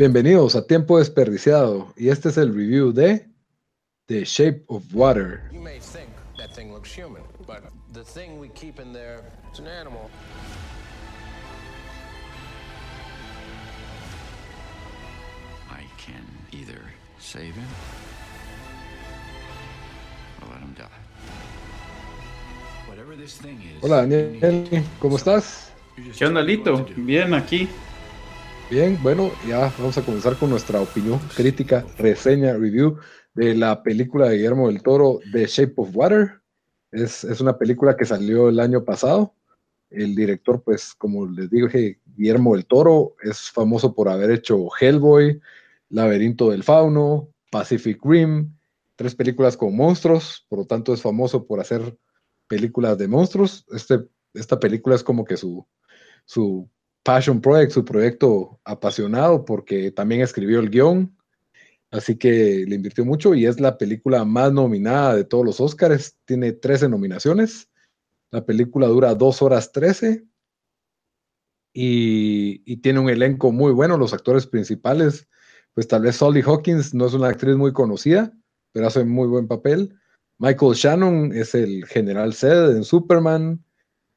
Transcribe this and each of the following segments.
Bienvenidos a Tiempo Desperdiciado y este es el review de The Shape of Water. You may think that thing looks human, but the thing we keep in there is an animal. I can either save him or let him die. Whatever this thing is. Hola Daniel, ¿cómo estás? ¿Qué onda, Lito? Bien, aquí. Bien, bueno, ya vamos a comenzar con nuestra opinión, crítica, reseña, review de la película de Guillermo del Toro, The Shape of Water. Es, es una película que salió el año pasado. El director, pues, como les dije, Guillermo del Toro es famoso por haber hecho Hellboy, Laberinto del Fauno, Pacific Rim, tres películas con monstruos, por lo tanto es famoso por hacer películas de monstruos. Este, esta película es como que su, su passion project, su proyecto apasionado, porque también escribió el guion, así que le invirtió mucho y es la película más nominada de todos los Oscars, tiene 13 nominaciones, la película dura 2 horas 13 y, tiene un elenco muy bueno, los actores principales, pues tal vez Solly Hawkins no es una actriz muy conocida, pero hace muy buen papel. Michael Shannon es el general Zed en Superman.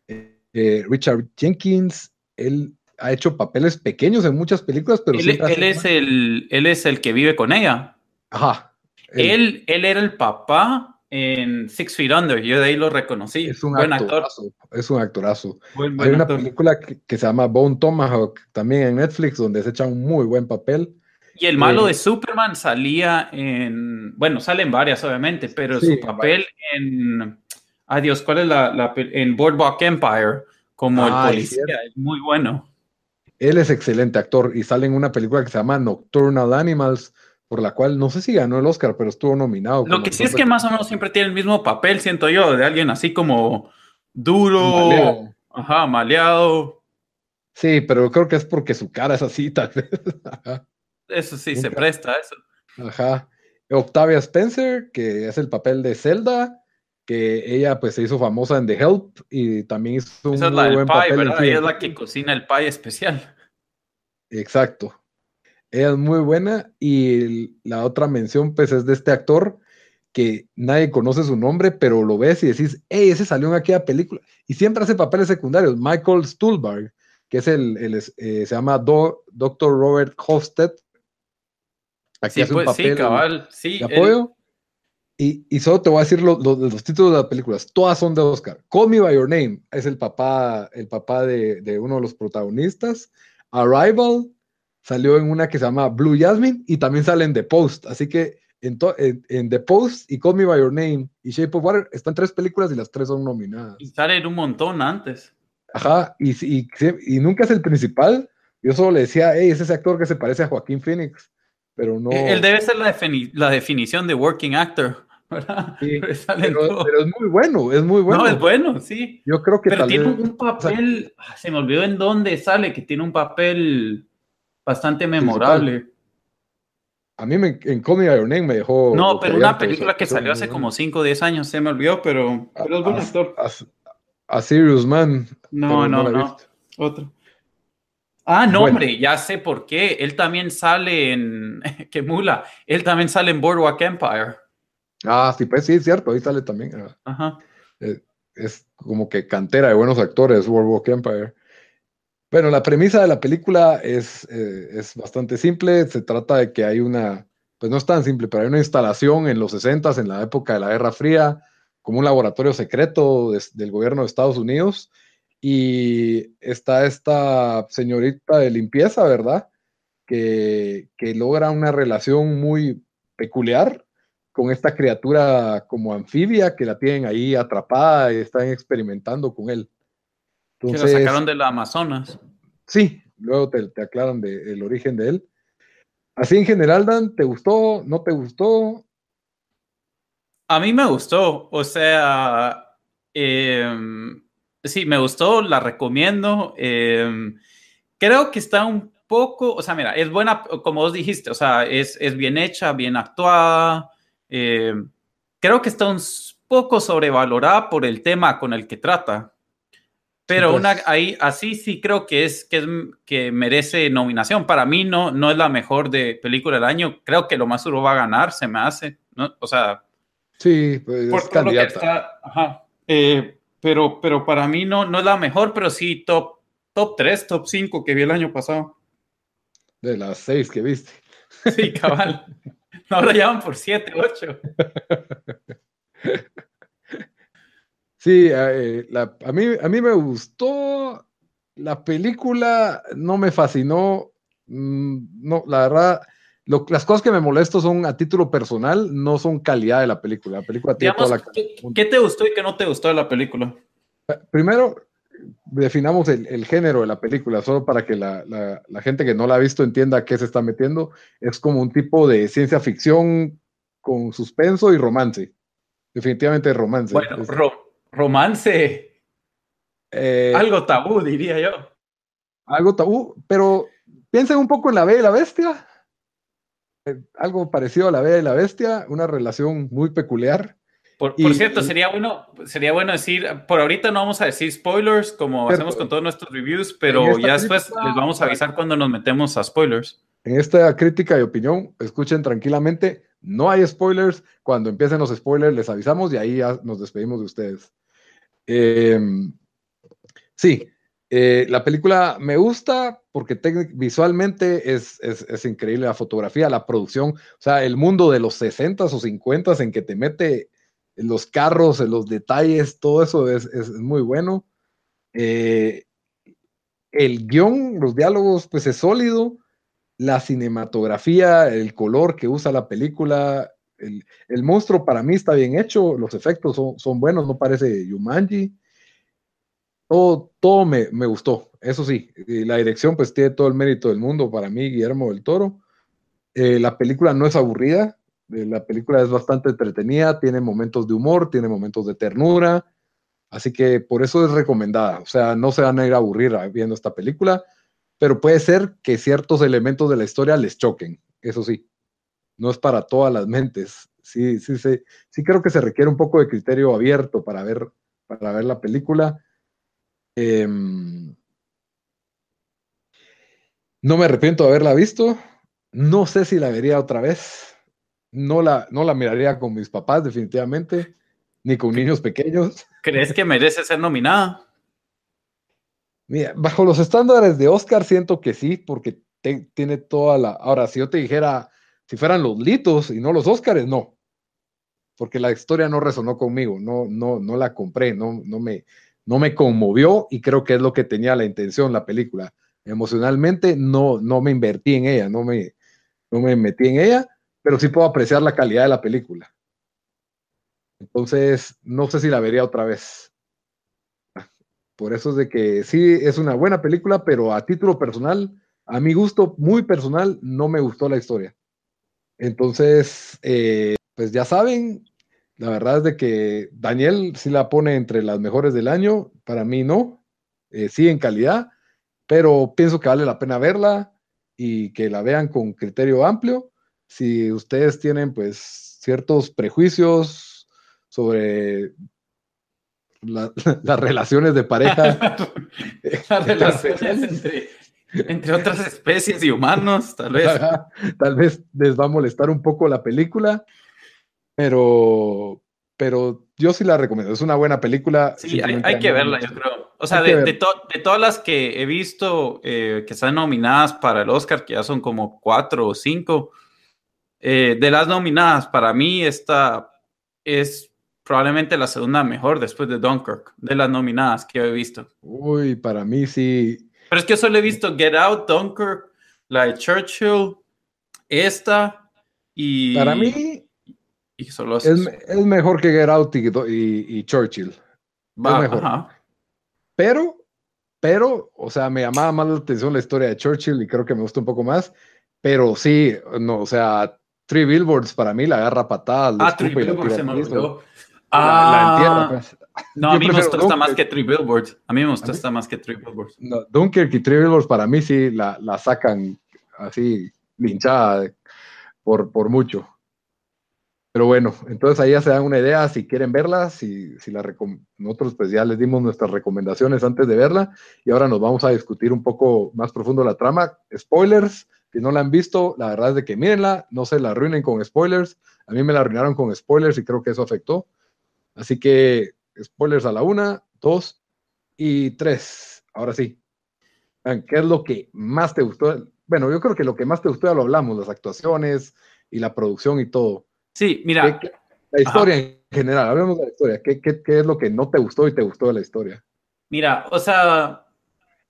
Eh, Richard Jenkins, él ha hecho papeles pequeños en muchas películas, pero Él, es el, él es el que vive con ella. Ajá. Él Él, él era el papá en Six Feet Under. Yo de ahí lo reconocí. es un Buen actor. actorazo. Es un actorazo. Buen, Hay una actor. película que, que se llama Bone Tomahawk, también en Netflix, donde se echa un muy buen papel. Y el malo Eh, de Superman salía en. Bueno, salen varias, obviamente, pero Sí, su papel en. Ay, Dios, ¿cuál es la, la En Boardwalk Empire, como Ah, el es policía, es muy bueno. Él es excelente actor y sale en una película que se llama Nocturnal Animals, por la cual no sé si ganó el Oscar, pero estuvo nominado. Lo que sí es que más o menos siempre tiene el mismo papel, siento yo, de alguien así como duro, Maleado. ajá, maleado. Sí, pero creo que es porque su cara es así, tal vez. Ajá. Eso sí, se presta eso. Ajá. Octavia Spencer, que es el papel de Zelda, que ella pues se hizo famosa en The Help y también hizo un Esa es muy la del buen pie, papel en ¿verdad? Ella es la que cocina el pie especial. Exacto. Ella es muy buena y la otra mención pues es de este actor que nadie conoce su nombre, pero lo ves y decís, hey, ese salió en aquella película. Y siempre hace papeles secundarios. Michael Stuhlbarg, que es el, el, eh, se llama Do- Dr. Robert Hofstede. Aquí Sí, hace un pues, sí, cabal. Sí, de él- apoyo. Y, y solo te voy a decir lo- lo- los títulos de las películas. Todas son de Oscar. Call Me By Your Name es el papá, el papá de, de uno de los protagonistas. Arrival salió en una que se llama Blue Jasmine y también sale en The Post. Así que en, to- en- en The Post y Call Me By Your Name y Shape of Water están tres películas y las tres son nominadas. y salen un montón antes. Ajá, y, y, y nunca es el principal. Yo solo le decía, hey, es ese actor que se parece a Joaquín Phoenix, pero no. Él debe ser la, defini- la definición de working actor, ¿verdad? Sí, Pero es muy bueno, es muy bueno. No, es bueno, sí. Yo creo que Pero tal tiene vez- un papel, ah, se me olvidó en dónde sale, que tiene un papel bastante memorable. A mí me, en Your Name me dejó. No, pero una película que salió hace como bueno. 5 o 10 años, se me olvidó, pero, pero es buen actor. A, a Serious Man. No, no, no. Otro. Ah, no, Bueno. hombre, ya sé por qué. Él también sale en. ¡Qué mula! Él también sale en Boardwalk Empire. Ah, sí, pues sí, es cierto, ahí sale también. ah, Ajá. Es como que cantera de buenos actores, World War Empire. Bueno, la premisa de la película es, eh, es bastante simple. Se trata de que hay una, pues no es tan simple, pero hay una instalación en los 60 en la época de la Guerra Fría, como un laboratorio secreto del gobierno de Estados Unidos. Y está esta señorita de limpieza, ¿verdad? Que, que logra una relación muy peculiar con esta criatura como anfibia que la tienen ahí atrapada y están experimentando con él. que lo Entonces, sacaron de la Amazonas. sí, luego te, te aclaran de- el origen de él. Así en general, Dan, ¿te gustó? ¿No te gustó? A mí me gustó, o sea, em, sí, me gustó, la recomiendo. em, creo que está un poco, o sea, mira, es buena, como vos dijiste, o sea, es, es bien hecha, bien actuada. Em, creo que está un poco sobrevalorada por el tema con el que trata. Pero pues. una ahí así sí creo que es que es que merece nominación. Para mí no no es la mejor de película del año. Creo que lo más duro va a ganar, se me hace, ¿no? O sea, Sí, pues por es todo lo que candidata. está, ajá. Eh, pero, pero para mí no, no es la mejor, pero sí top, top 3, top 5 que vi el año pasado. De las seis que viste. Sí, cabal. Ahora ya van por 7, 8. Sí, eh, la- a, mí, a mí me gustó la película, no me fascinó. mm, No, la verdad, lo- las cosas que me molesto son a título personal, no son calidad de la película. La película tiene Digamos, toda la ¿qué, qué te gustó y qué no te gustó de la película? Primero, definamos el, el género de la película, solo para que la, la- la gente que no la ha visto entienda a qué se está metiendo. Es como un tipo de ciencia ficción con suspenso y romance. Definitivamente romance. Bueno, Es- ro- romance, eh, algo tabú, diría yo. algo tabú, pero piensen un poco en La Bella y la Bestia. Eh, algo parecido a La Bella y la Bestia, una relación muy peculiar. Por, Y- cierto, y- sería bueno, sería bueno decir, por ahorita no vamos a decir spoilers como hacemos con todos nuestros reviews, pero ya después crítica- les vamos a avisar cuando nos metemos a spoilers. En esta crítica y opinión, escuchen tranquilamente, no hay spoilers. Cuando empiecen los spoilers, les avisamos y ahí ya nos despedimos de ustedes. Eh, sí, eh, la película me gusta porque visualmente es, es, es increíble la fotografía, la producción, o sea, el mundo de los 60s o 50s en que te mete los carros, los detalles, todo eso es, muy bueno. Eh, el guion, los diálogos, pues es sólido la cinematografía, el color que usa la película, el, el monstruo para mí está bien hecho, los efectos son, son buenos, no parece Yumanji. Todo, todo me, me gustó, eso sí, la dirección pues tiene todo el mérito del mundo para mí, Guillermo del Toro. Eh, la película no es aburrida, la película es bastante entretenida, tiene momentos de humor, tiene momentos de ternura, así que por eso es recomendada, o sea, no se van a ir a aburrir viendo esta película pero puede ser que ciertos elementos de la historia les choquen, eso sí, no es para todas las mentes. Sí, sí, sí, sí creo que se requiere un poco de criterio abierto para ver, para ver la película. Em, no me arrepiento de haberla visto, no sé si la vería otra vez, no la, no la miraría con mis papás definitivamente, ni con niños pequeños. ¿Crees que merece ser nominada? Mira, bajo los estándares de Oscar siento que sí, porque te- tiene toda la... Ahora, si yo te dijera, si fueran los Litos y no los Oscars, no. Porque la historia no resonó conmigo, no, no, no la compré, no, no, me, no me conmovió y creo que es lo que tenía la intención la película. Emocionalmente no, no me invertí en ella, no me, no me metí en ella, pero sí puedo apreciar la calidad de la película. Entonces, no sé si la vería otra vez. Por eso es de que sí es una buena película, pero a título personal, a mi gusto muy personal, no me gustó la historia. Entonces, eh, pues ya saben, la verdad es de que Daniel sí la pone entre las mejores del año, para mí no, eh, sí en calidad, pero pienso que vale la pena verla y que la vean con criterio amplio. Si ustedes tienen pues ciertos prejuicios sobre la- las relaciones de pareja, Las relaciones entre, entre otras especies y humanos, tal vez. tal vez les va a molestar un poco la película, pero, pero yo sí la recomiendo. Es una buena película. Sí, hay, hay que verla, yo creo. O sea, de, de to- de todas las que he visto eh, que están nominadas para el Oscar, que ya son como cuatro o cinco, eh, de las nominadas, para mí esta es probablemente la segunda mejor después de Dunkirk, de las nominadas que he visto. Uy, para mí sí. Pero es que solo he visto Get Out, Dunkirk, la de Churchill, esta y... Para mí, y y solo es, es, mejor que Get Out y, y, y Churchill. Va, es mejor. ajá. Pero, pero, o sea, me llamaba más la atención la historia de Churchill y creo que me gusta un poco más. Pero sí, no, o sea, Three Billboards para mí la agarra patadas. Ah, Three Billboards se me olvidó. Ah, la entierra, pues. no, Yo a mí me esta más que Three Billboards. A mí me gustó ¿A mí? esta más que Three Billboards. No, Dunkirk y Three Billboards para mí sí la, la sacan así linchada por, por mucho. Pero bueno, entonces ahí ya se dan una idea si quieren verla, si, si la nosotros pues ya les dimos nuestras recomendaciones antes de verla y ahora nos vamos a discutir un poco más profundo la trama. Spoilers, si no la han visto, la verdad es de que mírenla, no se la arruinen con spoilers. A mí me la arruinaron con spoilers y creo que eso afectó. Así que spoilers a la una, dos y tres. Ahora sí. ¿Qué es lo que más te gustó? Bueno, yo creo que lo que más te gustó ya lo hablamos, las actuaciones y la producción y todo. Sí, mira, ¿Qué- qué- la historia en general, hablemos de la historia. ¿Qué, qué, qué es lo que no te gustó y te gustó de la historia? mira, o sea,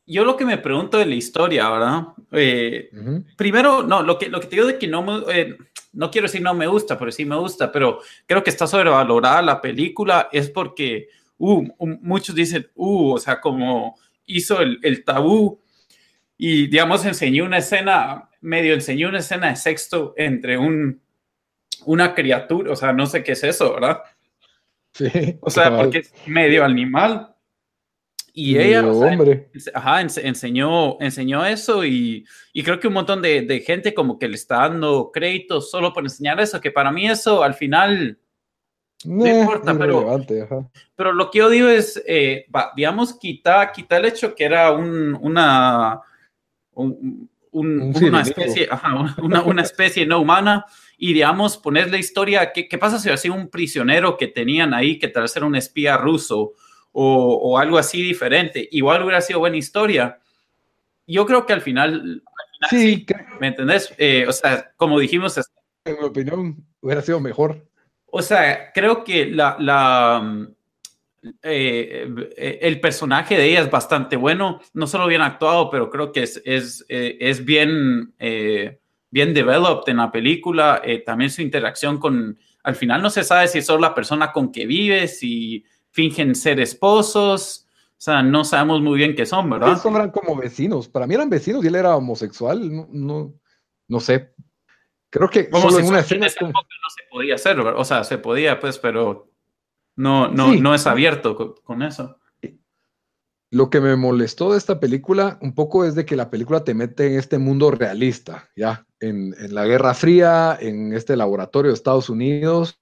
yo lo que me pregunto de la historia, ¿verdad? Eh, primero, no, lo que, lo que te digo de que no me, eh, no quiero decir no me gusta, pero sí me gusta, pero creo que está sobrevalorada la película es porque, uh, muchos dicen, uh, o sea, como hizo el, el tabú y, digamos, enseñó una escena, medio enseñó una escena de sexto entre un, una criatura, o sea, no sé qué es eso, ¿verdad? Sí. O sea, porque es medio animal. Y ella, o sea, hombre. Ajá, ense- enseñó, enseñó eso y, y creo que un montón de, de gente como que le está dando créditos solo por enseñar eso, que para mí eso al final, Nah, importa, pero- ajá. pero lo que yo digo es, eh, digamos, quita, quita el hecho que era un, una, un- un- Un una especie, ajá, una, una especie no humana y digamos, poner la historia, ¿qué, qué pasa si así un prisionero que tenían ahí que tal vez era un espía ruso o, o algo así diferente? Igual hubiera sido buena historia. Yo creo que al final, al final sí, Sí, ¿me entendés? Eh, o sea, como dijimos, en mi opinión hubiera sido mejor. o sea, creo que la, la, eh, eh, el personaje de ella es bastante bueno, no solo bien actuado, pero creo que es, es, eh, es bien, eh, bien developed en la película. también su interacción con, al final no se sabe si es solo la persona con que vive, si fingen ser esposos, o sea, no sabemos muy bien qué son, ¿verdad? Son- eran como vecinos. Para mí eran vecinos y él era homosexual. No, no, no sé. Creo que Como solo en una en escena. esa época no se podía hacer, ¿verdad? o sea, se podía, pues, pero no, no, Sí. no es abierto con, con eso. Lo que me molestó de esta película un poco es de que la película te mete en este mundo realista, ya, en, en la Guerra Fría, en este laboratorio de Estados Unidos,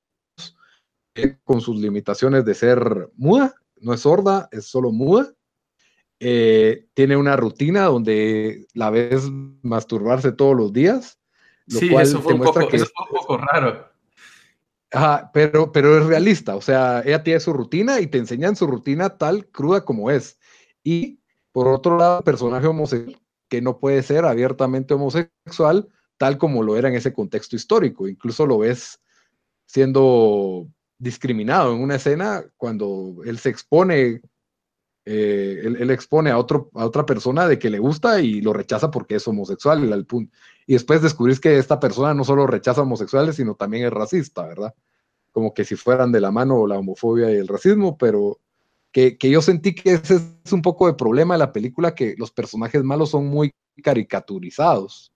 con sus limitaciones de ser muda, no es sorda, es solo muda. Eh, tiene una rutina donde la ves masturbarse todos los días, lo Sí, cual eso fue, un poco, que eso fue un poco raro. Ajá, pero, pero es realista, o sea, ella tiene su rutina y te enseñan su rutina tal cruda como es. Y por otro lado, personaje homosexual, que no puede ser abiertamente homosexual, tal como lo era en ese contexto histórico. Incluso lo ves siendo discriminado en una escena cuando él se expone, eh, él, expone a, otro, a otra persona de que le gusta y lo rechaza porque es homosexual. Al punto. Y después descubrís que esta persona no solo rechaza homosexuales, sino también es racista, ¿verdad? Como que si fueran de la mano la homofobia y el racismo, pero que, que yo sentí que ese es un poco de problema de la película, que los personajes malos son muy caricaturizados,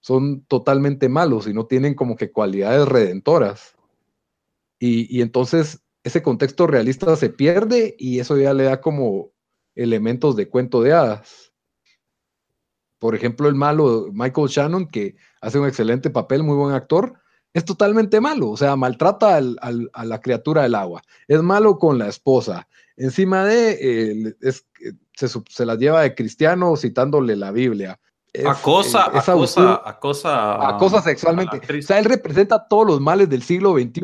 son totalmente malos y no tienen como que cualidades redentoras. Y, y entonces ese contexto realista se pierde y eso ya le da como elementos de cuento de hadas. Por ejemplo, el malo Michael Shannon, que hace un excelente papel, muy buen actor, es totalmente malo, o sea, maltrata al- al- a la criatura del agua, es malo con la esposa, encima de, eh, es, eh, se, las lleva de cristiano citándole la Biblia. Es, Acosa, eh, es acosa, acosa. acosa a sexualmente. O sea, él representa todos los males del siglo XXI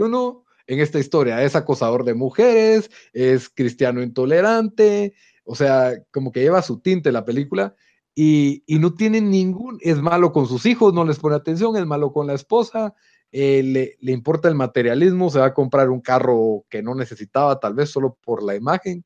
en esta historia. Es acosador de mujeres, es cristiano intolerante, o sea, como que lleva su tinte la película y, y no tiene ningún, es malo con sus hijos, no les pone atención, es malo con la esposa, eh, le, le importa el materialismo, se va a comprar un carro que no necesitaba, tal vez solo por la imagen,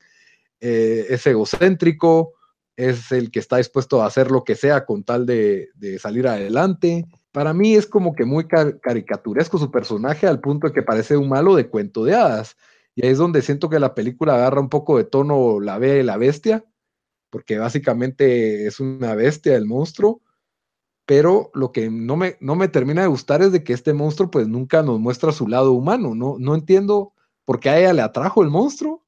eh, es egocéntrico, es el que está dispuesto a hacer lo que sea con tal de, de salir adelante. Para mí es como que muy caricaturesco su personaje al punto de que parece un malo de cuento de hadas. Y ahí es donde siento que la película agarra un poco de tono la bella y la bestia, porque básicamente es una bestia el monstruo, pero lo que no me, no me termina de gustar es de que este monstruo pues nunca nos muestra su lado humano, no, no entiendo por qué a ella le atrajo el monstruo,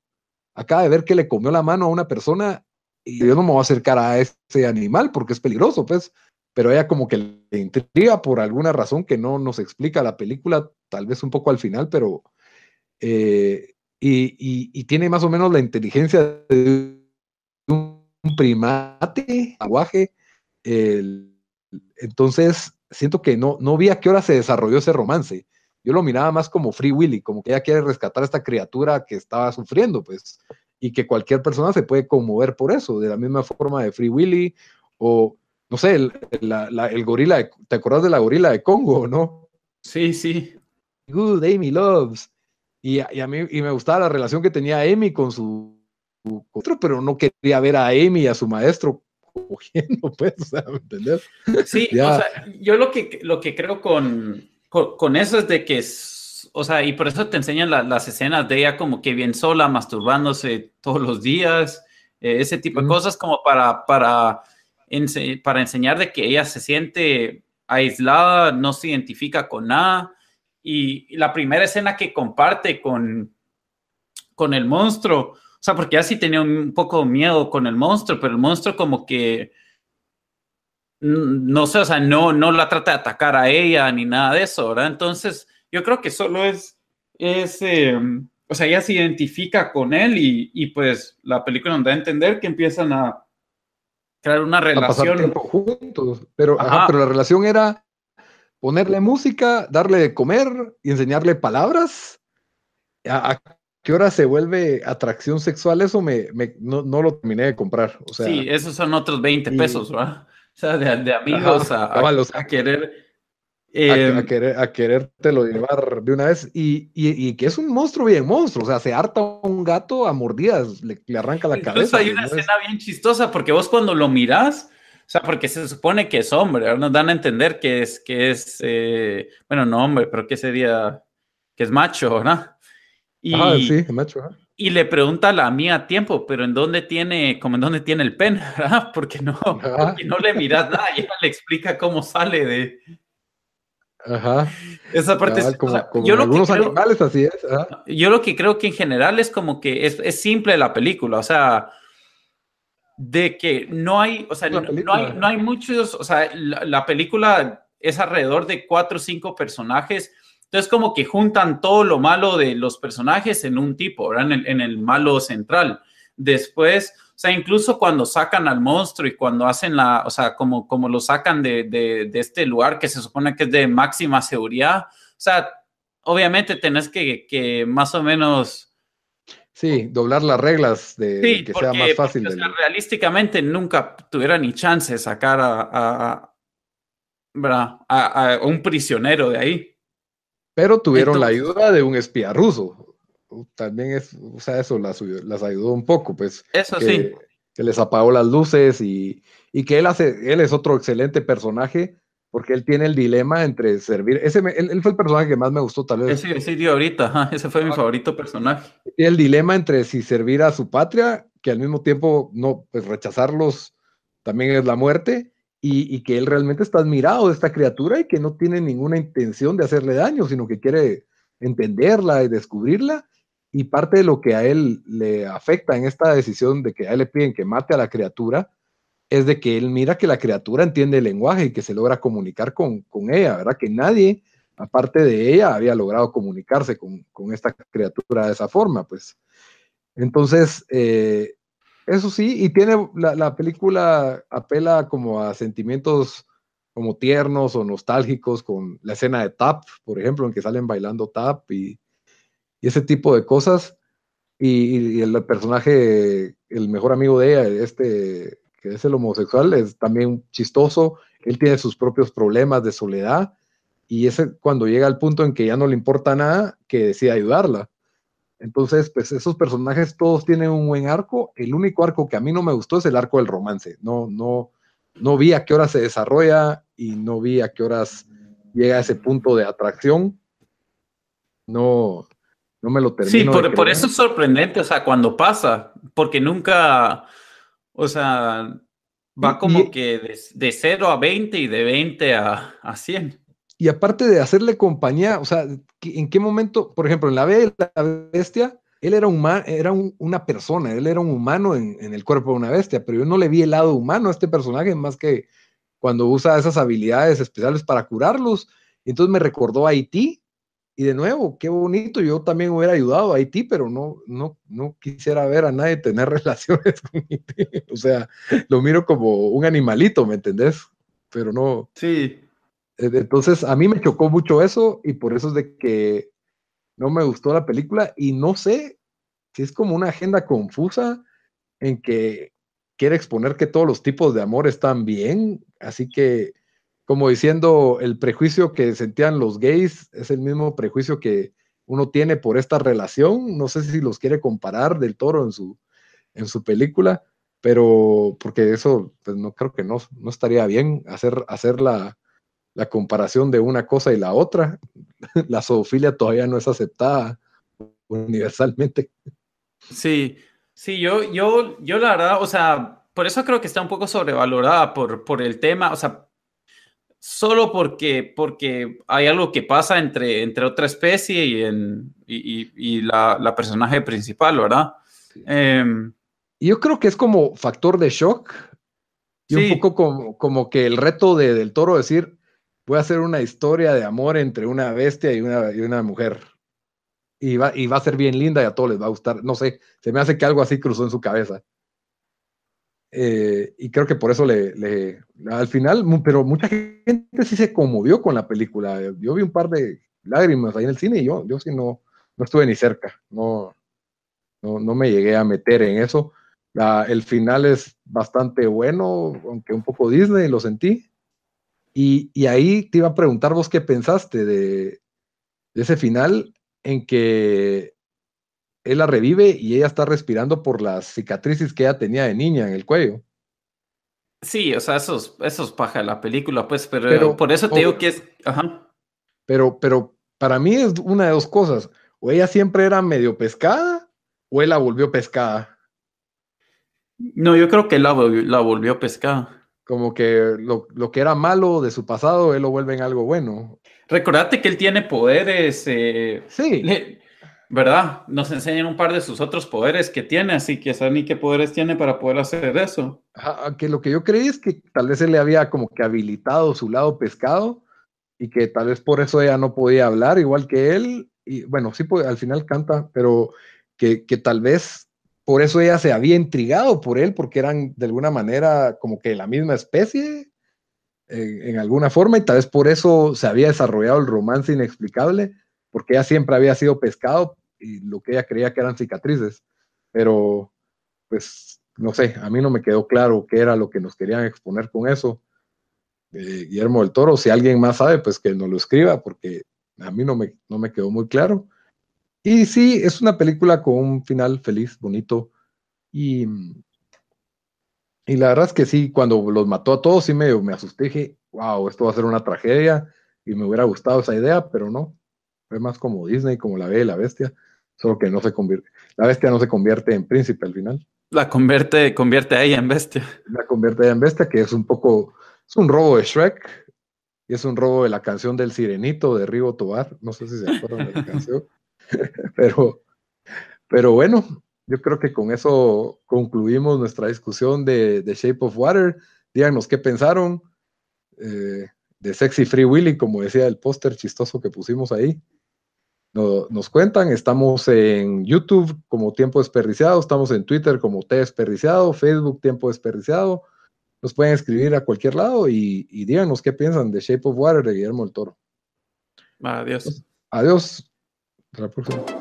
acaba de ver que le comió la mano a una persona y yo no me voy a acercar a ese animal porque es peligroso, pues, pero ella como que le intriga por alguna razón que no nos explica la película, tal vez un poco al final, pero... Eh, y, tiene más o menos la inteligencia de un primate, aguaje. entonces, siento que no, no vi a qué hora se desarrolló ese romance. Yo lo miraba más como Free Willy, como que ella quiere rescatar a esta criatura que estaba sufriendo, pues, y que cualquier persona se puede conmover por eso, de la misma forma de Free Willy, o no sé, el, el gorila, ¿te acuerdas de la gorila de Congo, no? Sí, sí. Good, Amy Loves. Y, a mí y me gustaba la relación que tenía Amy con su, otro, pero no quería ver a Amy y a su maestro cogiendo, pues, o sea, ¿me Sí, o sea, yo lo que, lo que creo con, con, eso es de que, es, o sea, y por eso te enseñan las escenas de ella como que bien sola, masturbándose todos los días, eh, ese tipo de cosas como para, para, para enseñar de que ella se siente aislada, no se identifica con nada y, la primera escena que comparte con, con el monstruo, o sea, porque ya sí tenía un poco miedo con el monstruo, pero el monstruo como que, no sé, o sea, no, no la trata de atacar a ella ni nada de eso, ¿verdad? Entonces, yo creo que solo es, es em, o sea, ella se identifica con él y, y, pues la película nos da a entender que empiezan a crear una relación. juntos, pero, pero la relación era ponerle música, darle de comer y enseñarle palabras. ¿A, qué hora se vuelve atracción sexual? Eso me, no, lo terminé de comprar. O sea, sí, esos son otros 20 pesos, ¿verdad? O sea, de, amigos a, querer. A, em, querer, a querértelo llevar de una vez y, que es un monstruo bien monstruo, o sea, se harta un gato a mordidas, le, arranca la cabeza. hay una escena bien chistosa porque vos cuando lo mirás, o sea, porque se supone que es hombre, nos dan a entender que es, que es, eh, bueno, no hombre, pero que sería, que es macho, ¿no? Y, ah, sí, macho. Y le pregunta a la mía a tiempo, pero ¿en dónde tiene, como en dónde tiene el pen? ¿verdad? Porque no, porque no le miras nada y ella le explica cómo sale de... Ajá. Esa parte es, como, yo algunos animales así es. Yo lo que creo que en general es como que es, es simple la película, o sea, de que no hay, o sea, no, hay, no hay muchos, o sea, la, película es alrededor de cuatro o cinco personajes, entonces como que juntan todo lo malo de los personajes en un tipo, ¿verdad? En el, malo central. Después, o sea, incluso cuando sacan al monstruo y cuando hacen la, o sea, como, como lo sacan de, de, de este lugar que se supone que es de máxima seguridad, o sea, obviamente tenés que, que más o menos Sí, doblar las reglas de, que sea más fácil. Porque, realísticamente nunca tuviera ni chance de sacar a, a, un prisionero de ahí. Pero tuvieron la ayuda de un espía ruso. También es, o sea, eso las, las ayudó un poco, pues. Eso sí. Que les apagó las luces y, y que él hace, él es otro excelente personaje porque él tiene el dilema entre servir. Ese él, fue el personaje que más me gustó, tal vez. Ese, ese dio ahorita, ese fue mi favorito personaje. El dilema entre si servir a su patria, que al mismo tiempo no, pues rechazarlos también es la muerte, y, y, que él realmente está admirado de esta criatura y que no tiene ninguna intención de hacerle daño, sino que quiere entenderla y descubrirla. Y parte de lo que a él le afecta en esta decisión de que a él le piden que mate a la criatura es de que él mira que la criatura entiende el lenguaje y que se logra comunicar con, ella, ¿verdad? Que nadie, aparte de ella, había logrado comunicarse con, esta criatura de esa forma, pues. Entonces, eh, eso sí, y tiene, la, película apela como a sentimientos como tiernos o nostálgicos con la escena de Tap, por ejemplo, en que salen bailando Tap y, ese tipo de cosas. Y, y, el personaje, el mejor amigo de ella, este que es el homosexual, es también chistoso, él tiene sus propios problemas de soledad y es cuando llega al punto en que ya no le importa nada que decide ayudarla. Entonces, pues esos personajes todos tienen un buen arco. El único arco que a mí no me gustó es el arco del romance. No, no, no vi a qué hora se desarrolla y no vi a qué horas llega a ese punto de atracción. No, no me lo termino. Sí, por, por eso es sorprendente, o sea, cuando pasa, porque nunca, o sea, va como y- que de, de 0 a 20 y de 20 a, a 100. Y aparte de hacerle compañía, o sea, ¿qué- ¿en qué momento, por ejemplo, en la la Bestia, él era, era un- una persona, él era un humano en, en el cuerpo de una bestia, pero yo no le vi el lado humano a este personaje más que cuando usa esas habilidades especiales para curarlos. Entonces me recordó a Haití. Y de nuevo, qué bonito, yo también hubiera ayudado a Haití, pero no, no, no quisiera ver a nadie tener relaciones con Haití. O sea, lo miro como un animalito, ¿me entendés? Pero no, Sí. eh, Entonces, a mí me chocó mucho eso y por eso es de que no me gustó la película y no sé si es como una agenda confusa en que quiere exponer que todos los tipos de amor están bien, así que como diciendo el prejuicio que sentían los gays es el mismo prejuicio que uno tiene por esta relación, no sé si los quiere comparar del toro en su, en su película, pero porque eso pues no creo que no, no estaría bien hacer, hacer la, la comparación de una cosa y la otra. La zoofilia todavía no es aceptada universalmente. Sí, sí, yo, yo, yo la verdad, o sea, por eso creo que está un poco sobrevalorada por, por el tema, o sea, solo porque, porque hay algo que pasa entre, entre otra especie y, en, y, y- y la, la personaje principal, ¿verdad? Y yo creo que es como factor de shock y Sí. un poco como, como que el reto de, del toro decir, voy a hacer una historia de amor entre una bestia y una, y una mujer. Y va, y va a ser bien linda y a todos les va a gustar. No sé, se me hace que algo así cruzó en su cabeza. Eh, y creo que por eso le, le- al final, pero mucha gente sí se conmovió con la película. Yo vi un par de lágrimas ahí en el cine y yo, yo sí no, no estuve ni cerca. No, no, no me llegué a meter en eso. La- el final es bastante bueno, aunque un poco Disney, lo sentí. Y, y ahí te iba a preguntar vos qué pensaste de, de ese final en que él la revive y ella está respirando por las cicatrices que ella tenía de niña en el cuello. sí, o sea, eso es, eso es paja de la película, pues, pero, Pero- por eso te o- digo que es, ajá. Pero, pero para mí es una de dos cosas. O ella siempre era medio pescada o él la volvió pescada. No, yo creo que la, la volvió pescada. Como que lo, lo que era malo de su pasado, él lo vuelve en algo bueno. Recordate que él tiene poderes, eh, Sí, le- ¿verdad? Nos enseñan un par de sus otros poderes que tiene, así que saben ni qué poderes tiene para poder hacer eso. Que lo que yo creí es que tal vez él le había como que habilitado su lado pescado y que tal vez por eso ella no podía hablar igual que él. Y bueno, sí, al final canta, pero que, que tal vez por eso ella se había intrigado por él, porque eran de alguna manera como que la misma especie en, en alguna forma y tal vez por eso se había desarrollado el romance inexplicable, porque ella siempre había sido pescado y lo que ella creía que eran cicatrices. Pero pues no sé, a mí no me quedó claro qué era lo que nos querían exponer con eso. Guillermo del Toro, si alguien más sabe, pues que nos lo escriba, porque a mí no me, no me quedó muy claro. Y sí, es una película con un final feliz, bonito. Y, y la verdad es que sí, cuando los mató a todos, sí medio me asusté. Dije, wow, esto va a ser una tragedia. Y me hubiera gustado esa idea, pero no. Fue más como Disney, como la Bella y la Bestia. Solo que no se convierte, la bestia no se convierte en príncipe al final La convierte, convierte a ella en bestia. la convierte en bestia, que es un poco, es un robo de Shrek, y es un robo de la canción del Sirenito de Rigo Tobar, no sé si se acuerdan de la canción, pero, pero bueno, yo creo que con eso concluimos nuestra discusión de, de Shape of Water, díganos qué pensaron eh, de Sexy Free Willy, como decía el póster chistoso que pusimos ahí. No- nos cuentan, estamos en YouTube como Tiempo Desperdiciado, estamos en Twitter como T Desperdiciado, Facebook Tiempo Desperdiciado. Nos pueden escribir a cualquier lado y, y díganos qué piensan de Shape of Water de Guillermo del Toro. Adiós. Adiós. Hasta la próxima.